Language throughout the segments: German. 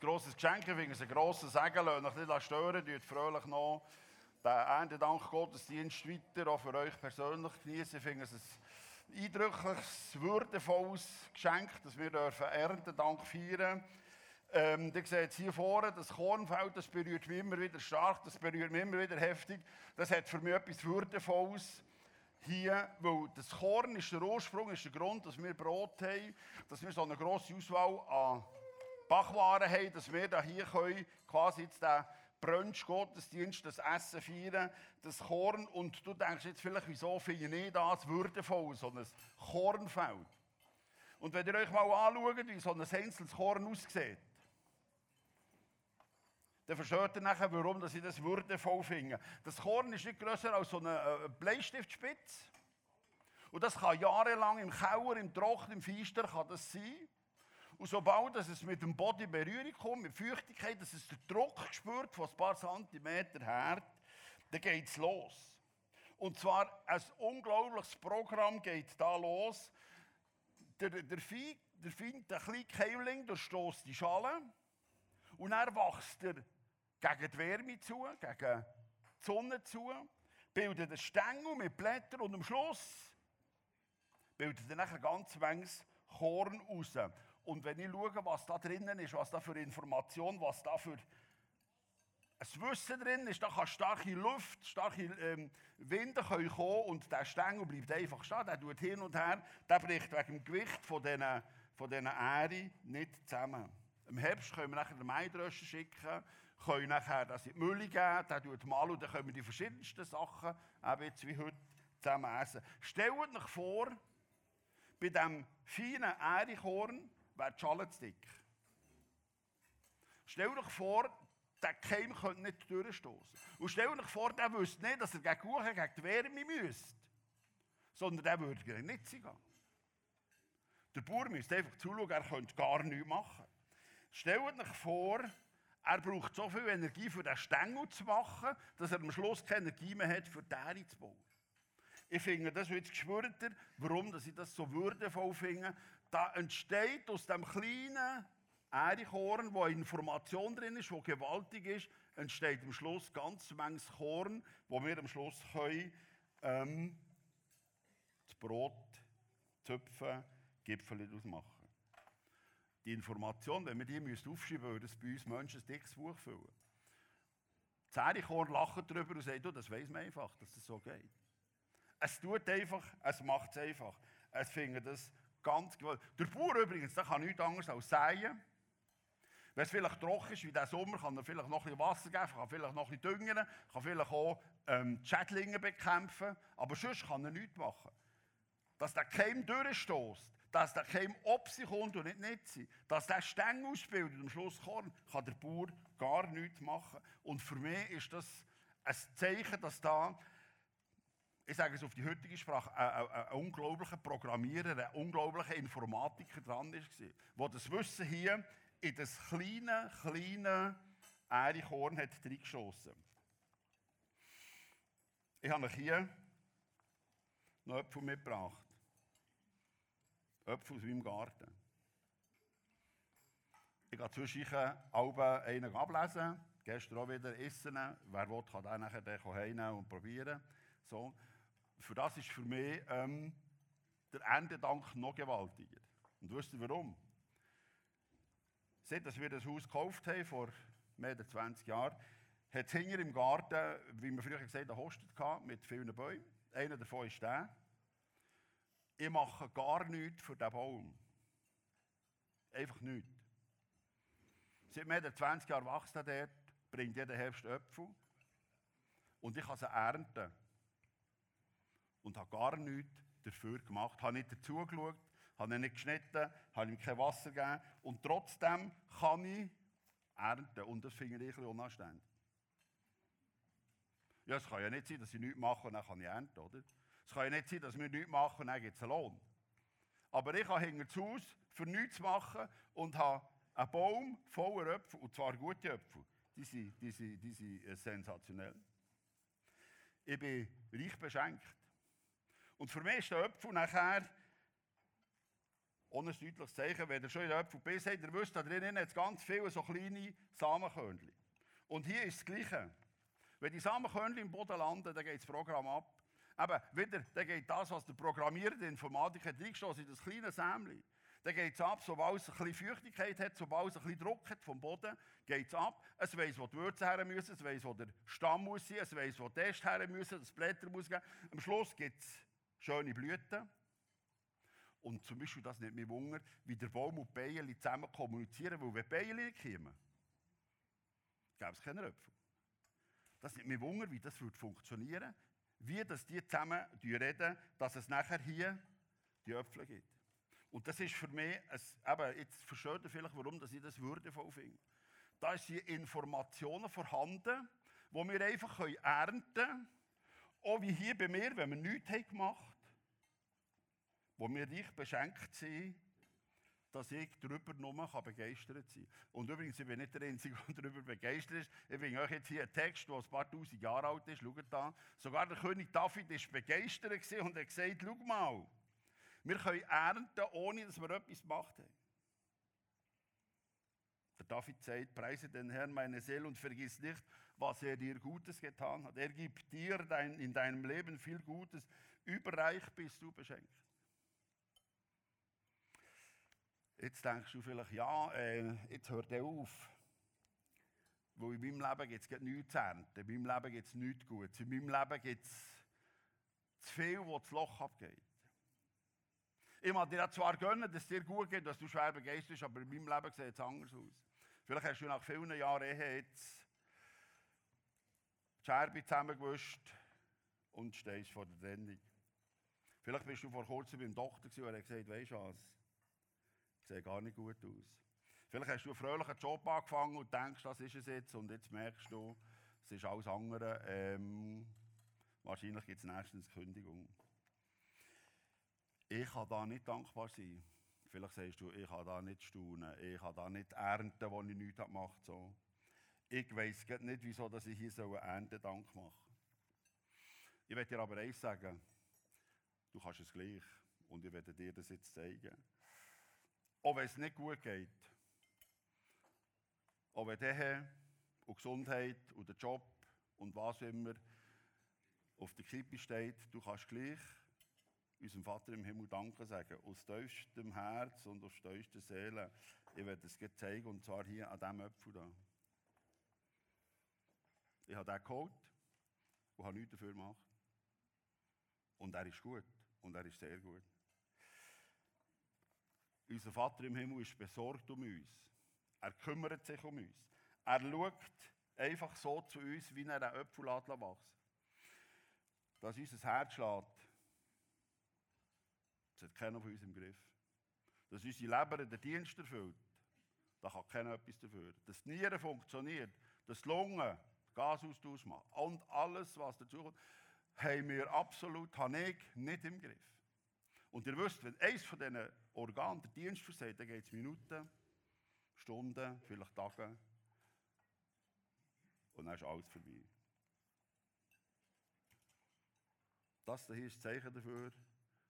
grosses Geschenk, ich finde ein grosses Segen, lasst euch nicht stören, tut fröhlich noch den Erntedank Gottesdienst weiter, auch für euch persönlich genießen. Ich finde es ein eindrückliches, würdevolles Geschenk, dass wir dürfen Erntedank feiern ähm, ihr seht hier vorne, das Kornfeld, das berührt mich immer wieder stark, das berührt mich immer wieder heftig. Das hat für mich etwas Würdevolles hier, weil das Korn ist der Ursprung, ist der Grund, dass wir Brot haben, dass wir so eine grosse Auswahl an Backwaren haben, dass wir da hier können, quasi jetzt den Brunch, Gottesdienst, das Essen feiern, das Korn. Und du denkst jetzt vielleicht, wieso finde ich das würdevoll, so ein Kornfeld. Und wenn ihr euch mal anschaut, wie so ein einzelnes Korn aussieht, dann versteht ihr nachher, warum ich das würdevoll finde. Das Korn ist nicht grösser als so eine äh, Bleistiftspitze. Und das kann jahrelang im Keller, im Trocken, im Feister kann das sein. Und sobald es mit dem Boden in Berührung kommt, mit Feuchtigkeit, dass es den Druck spürt von ein paar Zentimeter her, dann geht es los. Und zwar ein unglaubliches Programm geht da los. Der, der Vieh, der Vieh, der kleine Keimling, durchstößt die Schale und er wächst er gegen die Wärme zu, gegen die Sonne zu, bildet einen Stängel mit Blättern und am Schluss bildet er nachher ganz manches Korn raus. Und wenn ich schaue, was da drinnen ist, was da für Information, was da für ein Wissen drin ist, da kann starke Luft, starke ähm, Winde können kommen und der Stängel bleibt einfach stehen, der tut hin und her, der bricht wegen dem Gewicht von diesen, von diesen Ähren nicht zusammen. Im Herbst können wir nachher den Maidröscher schicken, können nachher das in die Mülle geben, der tut mal und dann können wir die verschiedensten Sachen, eben jetzt wie heute, zusammen essen. Stellt euch vor, bei diesem feinen Ährenkorn, wäre die Schale zu dick. Stell dir vor, der Keim könnte nicht durchstoßen. Und stell dir vor, der wüsste nicht, dass er gegen Kuchen, gegen die Wärme müsste. Sondern der würde nicht sein. Der Bauer müsste einfach zuschauen, er könnte gar nichts machen. Stell dir vor, er braucht so viel Energie, für den Stängel zu machen, dass er am Schluss keine Energie mehr hat, für die Ähre zu bauen. Ich finde, das wird gespürter, warum dass ich das so würdevoll finde, da entsteht aus dem kleinen Ährekorn, wo Information drin ist, wo gewaltig ist, entsteht am Schluss ganz manches Korn, wo wir am Schluss können, ähm, das Brot zöpfen, Gipfel daraus machen. Die Information, wenn wir die aufschreiben würden, würde es bei uns Menschen ein dickes Buch füllen. Das Ährekorn lacht darüber und sagt, das weiß man einfach, dass das so geht. Es tut einfach, es macht es einfach. Es findet das Ganz. Der Bauer übrigens, der kann nichts anderes als säen. Wenn es vielleicht trocken ist, wie der Sommer, kann er vielleicht noch ein bisschen Wasser geben, kann vielleicht noch ein bisschen düngen, kann vielleicht auch ähm, Schädlinge bekämpfen, aber sonst kann er nichts machen. Dass der Keim durchstößt, dass der Keim ob sich kommt und nicht nicht sein, dass der Stängel ausbildet am Schluss Korn, kann der Bauer gar nichts machen. Und für mich ist das ein Zeichen, dass da ich sage es auf die heutige Sprache, ein, ein, ein unglaublicher Programmierer, ein unglaublicher Informatiker dran war, der das Wissen hier in das kleine, kleine Ährekorn hat reingeschossen. Ich habe euch hier noch Äpfel mitgebracht. Äpfel aus meinem Garten. Ich gehe zwischen Alben einen ablesen, gestern auch wieder essen. Wer will, kann den nachher heimnehmen und probieren. So für das ist für mich ähm, der Erntedank noch gewaltiger. Und wisst ihr warum? Seit dass wir das Haus gekauft haben, vor mehr als 20 Jahren, hat es hinter im Garten, wie wir früher gesagt haben, Hostet gehabt, mit vielen Bäumen. Einer davon ist der. Ich mache gar nichts für diesen Baum. Einfach nichts. Seit mehr als 20 Jahren wächst er dort, bringt jeden Herbst Äpfel. Und ich kann sie ernten und habe gar nichts dafür gemacht. Habe nicht dazugeschaut, habe ihn nicht geschnitten, habe ihm kein Wasser gegeben und trotzdem kann ich ernten. Und das finde ich ein bisschen unanständig. Ja, es kann ja nicht sein, dass ich nichts mache und dann kann ich ernten, oder? Es kann ja nicht sein, dass wir nichts machen und dann gibt es einen Lohn. Aber ich habe hinter das Haus für nichts zu machen und habe einen Baum voller Äpfel, und zwar gute Äpfel. Die sind, die sind, die sind äh, sensationell. Ich bin reich beschenkt. Und für mich ist der Apfel nachher ohne ein deutliches Zeichen, wenn ihr schon in der Äpfel biss habt, ihr wisst, da drinnen hat es ganz viele so kleine Samenkörnchen. Und hier ist das Gleiche. Wenn die Samenkörnchen im Boden landen, dann geht das Programm ab. Aber wieder, dann geht das, was der Programmierer, der Informatiker hat reingestoßen in das kleine Sämli. Dann geht es ab, sobald es ein bisschen Feuchtigkeit hat, sobald es ein bisschen Druck hat vom Boden, geht es ab. Es weiss, wo die Würze her müssen, es weiss, wo der Stamm muss sein, es weiss, wo die Äste her müssen, das Blätter muss geben. Am Schluss gibt es schöne Blüten. Und zum Beispiel, das nicht mich Wunder, wie der Baum und die Bienen zusammen kommunizieren, weil wenn die Bienen nicht kommen, gäbe es keine Äpfel. Das nimmt mich Wunder, wie das würde funktionieren wie dass die zusammen reden, dass es nachher hier die Äpfel gibt. Und das ist für mich, ein, eben, jetzt versteht ihr vielleicht, warum dass ich das würdevoll finde. Da sind Informationen vorhanden, die wir einfach ernten können. Auch wie hier bei mir, wenn wir nichts haben gemacht haben, wo wir reich beschenkt sind, dass ich darüber nur begeistert sein kann. Und übrigens, ich bin nicht der Einzige, der darüber begeistert ist. Ich bringe euch jetzt hier einen Text, der ein paar tausend Jahre alt ist. Schaut da. Sogar der König David war begeistert und hat gesagt, schau mal, wir können ernten, ohne dass wir etwas gemacht haben. Der David sagt, preise den Herrn meine Seele und vergiss nicht, was er dir Gutes getan hat. Er gibt dir dein, in deinem Leben viel Gutes. Überreich bist du beschenkt. Jetzt denkst du vielleicht, ja, äh, jetzt hört er auf. Weil in meinem Leben gibt es nichts zu ernten. In meinem Leben gibt es nichts Gutes. In meinem Leben gibt es zu viel, wo das Loch abgeht. Ich mag dir zwar gönnen, dass es dir gut geht, dass du schwer begeistert bist, aber in meinem Leben sieht es anders aus. Vielleicht hast du nach vielen Jahren Ehe jetzt die Scherbe zusammengewischt und stehst vor der Trennung. Vielleicht bist du vor kurzem beim Doktor und er hat gesagt, weißt du was, sieht gar nicht gut aus. Vielleicht hast du einen fröhlichen Job angefangen und denkst, das ist es jetzt, und jetzt merkst du, es ist alles andere. Ähm, wahrscheinlich gibt es nächstens Kündigung. Ich kann da nicht dankbar sein. Vielleicht sagst du, ich kann da nicht staunen, ich kann da nicht ernten, wo ich nichts gemacht habe. Ich weiß nicht, wieso dass ich hier so einen Erntedank machen soll. Ich werde dir aber eins sagen, du kannst es gleich und ich werde dir das jetzt zeigen. Auch wenn es nicht gut geht, auch wenn der und Gesundheit und der Job und was immer auf der Kippe steht, du kannst gleich unserem Vater im Himmel Danke sagen. Aus tiefstem Herz und aus tiefster Seele. Ich werde es dir zeigen, und zwar hier an diesem Apfel hier. Ich habe den geholt und habe nichts dafür gemacht. Und er ist gut. Und er ist sehr gut. Unser Vater im Himmel ist besorgt um uns. Er kümmert sich um uns. Er schaut einfach so zu uns, wie er einen Apfel wächst. Dass unser Herz schlägt, das hat keiner von uns im Griff. Dass unsere Leber den Dienst erfüllt, da kann keiner etwas dafür. Dass die Nieren funktioniert, dass die Lunge Gasaustausch macht und alles, was dazu kommt, haben wir absolut, habe ich, nicht im Griff. Und ihr wisst, wenn eines von diesen Organen den Dienst versagt, dann geht es Minuten, Stunden, vielleicht Tage. Und dann ist alles vorbei. Das hier ist das Zeichen dafür,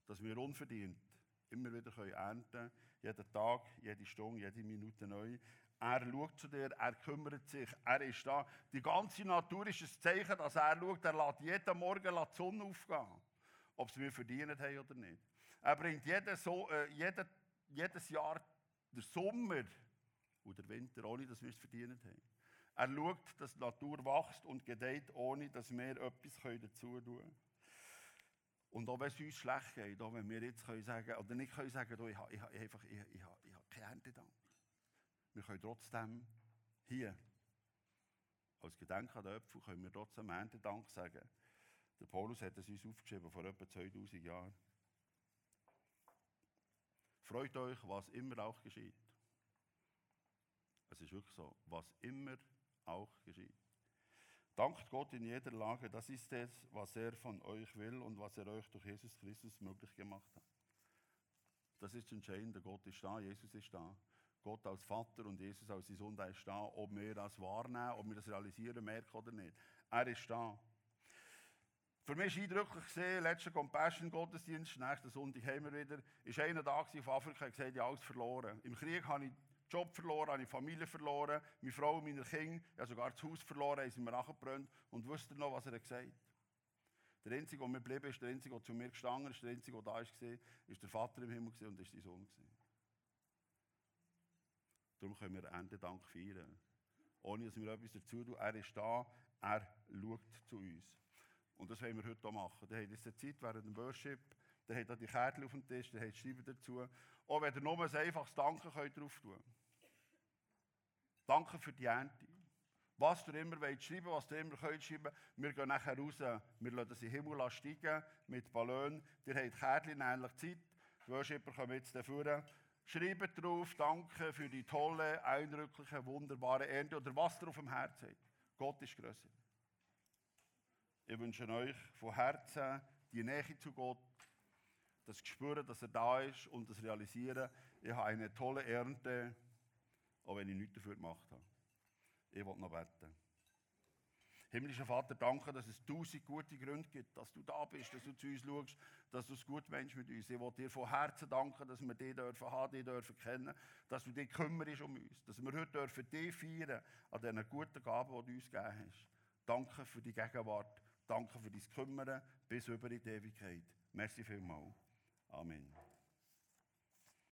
dass wir unverdient immer wieder ernten können, jeden Tag, jede Stunde, jede Minute neu. Er schaut zu dir, er kümmert sich, er ist da. Die ganze Natur ist ein Zeichen, dass er schaut, er lässt jeden Morgen die Sonne aufgehen. Ob sie wir verdient haben oder nicht. Er bringt jeden so, äh, jeden, jedes Jahr den Sommer und den Winter, ohne dass wir es verdient haben. Er schaut, dass die Natur wächst und gedeiht, ohne dass wir etwas dazu tun können. Und auch wenn es uns schlecht geht, auch wenn wir jetzt können sagen, oder nicht können sagen, ich habe, ich einfach, ich, ich habe, ich habe keine Erntedank. Wir können trotzdem hier, als Gedenk an den Äpfel, können wir trotzdem Erntedank sagen. Der Paulus hat es uns aufgeschrieben vor etwa 2000 Jahren. Freut euch, was immer auch geschieht. Es ist wirklich so, was immer auch geschieht. Dankt Gott in jeder Lage, das ist es, was er von euch will und was er euch durch Jesus Christus möglich gemacht hat. Das ist entscheidend, Gott ist da, Jesus ist da. Gott als Vater und Jesus als Sohn, der ist da, ob wir das wahrnehmen, ob wir das realisieren, merken oder nicht. Er ist da. Für mich war eindrücklich gesehen, letzter Compassion-Gottesdienst, nächsten Sonntag haben wir wieder, ist einer da auf Afrika und gesagt, ich habe alles verloren. Im Krieg habe ich Job verloren, habe ich Familie verloren, meine Frau, meine Kinder, ich habe sogar das Haus verloren, haben sie mir nachgebrannt. Und wisst noch, was er gesagt hat? Der Einzige, der mir geblieben ist, der Einzige, der zu mir gestanden ist, der Einzige, der da war, ist der Vater im Himmel und ist sein Sohn. Darum können wir Erntedank feiern. Ohne dass wir etwas dazu tun. Er ist da, er schaut zu uns. Und das wollen wir heute auch machen. Ihr habt jetzt Zeit während dem Worship, ihr habt die Kärtchen auf dem Tisch, ihr habt Schreiben dazu. Auch wenn ihr nur ein einfaches Danke könnt drauf tun Danke für die Ernte. Was ihr immer wollt schreiben, was ihr immer könnt schreiben, wir gehen nachher raus, wir lassen den Himmel steigen mit Ballonen. Ihr habt Kärtchen ähnlich Zeit. Die Worshipper kommen jetzt dafür. Schreibt drauf, danke für die tolle, eindrückliche, wunderbare Ernte oder was ihr auf dem Herzen habt. Gott ist größer. Ich wünsche euch von Herzen die Nähe zu Gott, das Spüren, dass er da ist und das Realisieren, ich habe eine tolle Ernte, auch wenn ich nichts dafür gemacht habe. Ich will noch beten. Himmlischer Vater, danke, dass es tausend gute Gründe gibt, dass du da bist, dass du zu uns schaust, dass du es gut meinst mit uns. Ich will dir von Herzen danken, dass wir dich dürfen haben, dich dürfen kennen, dass du dich kümmerst um uns, dass wir heute dürfen dich feiern an diesen guten Gaben, die du uns gegeben hast. Danke für die Gegenwart. Danke für dein Kümmern bis über die Ewigkeit. Merci vielmals. Amen.